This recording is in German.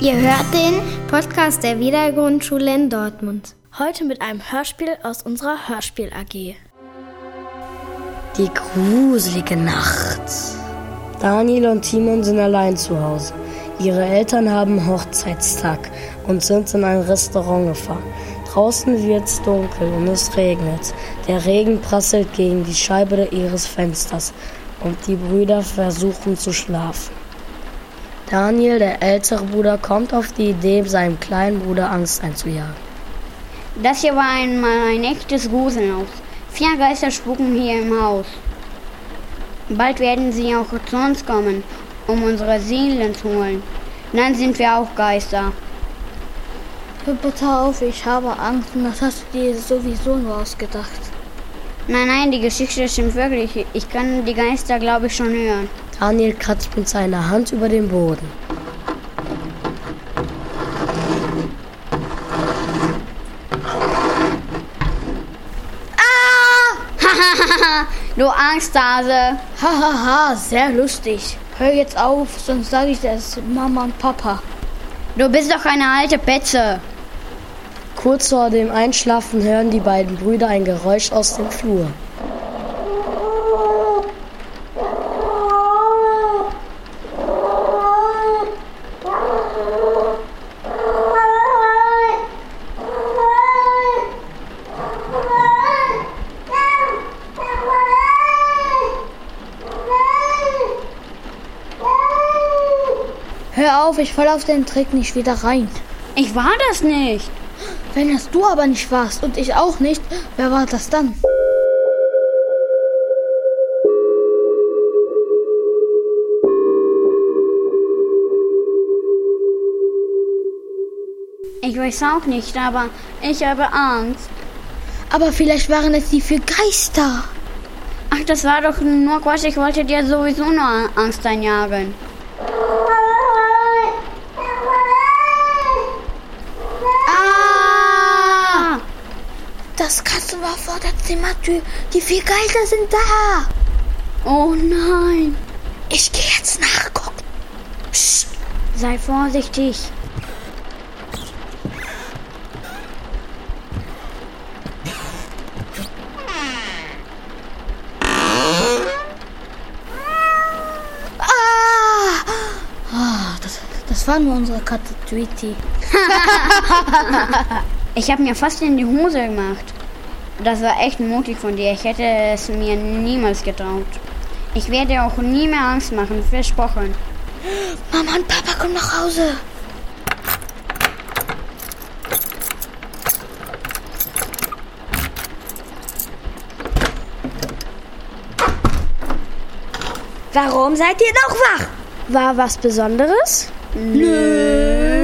Ihr hört den Podcast der Wiedergrundschule in Dortmund. Heute mit einem Hörspiel aus unserer Hörspiel AG. Die gruselige Nacht. Daniel und Timon sind allein zu Hause. Ihre Eltern haben Hochzeitstag und sind in ein Restaurant gefahren. Draußen wird's dunkel und es regnet. Der Regen prasselt gegen die Scheibe ihres Fensters und die Brüder versuchen zu schlafen. Daniel, der ältere Bruder, kommt auf die Idee, seinem kleinen Bruder Angst einzujagen. Das hier war einmal ein echtes Gruselhaus. Vier Geister spuken hier im Haus. Bald werden sie auch zu uns kommen, um unsere Seelen zu holen. Dann sind wir auch Geister. Hör bitte auf, ich habe Angst und das hast du dir sowieso nur ausgedacht. Nein, nein, die Geschichte stimmt wirklich. Ich kann die Geister, glaube ich, schon hören. Daniel kratzt mit seiner Hand über den Boden. Du Angsthase. Hahaha, sehr lustig. Hör jetzt auf, sonst sage ich das Mama und Papa. Du bist doch eine alte Petze. Kurz vor dem Einschlafen hören die beiden Brüder ein Geräusch aus dem Flur. Hör auf, ich fall auf den Trick nicht wieder rein. Ich war das nicht. Wenn das du aber nicht warst und ich auch nicht, wer war das dann? Ich weiß auch nicht, aber ich habe Angst. Aber vielleicht waren es die vier Geister. Ach, das war doch nur Quatsch. Ich wollte dir sowieso nur Angst einjagen. Ah! Kasten war vor der Zimmertür. Die vier Geister sind da. Oh nein. Ich gehe jetzt nachgucken. Psst. Sei vorsichtig. Ah! war nur unsere Katze Tweety. Ich habe mir fast in die Hose gemacht. Das war echt mutig von dir. Ich hätte es mir niemals getraut. Ich werde auch nie mehr Angst machen, versprochen. Mama und Papa kommen nach Hause. Warum seid ihr noch wach? War was Besonderes? Nö.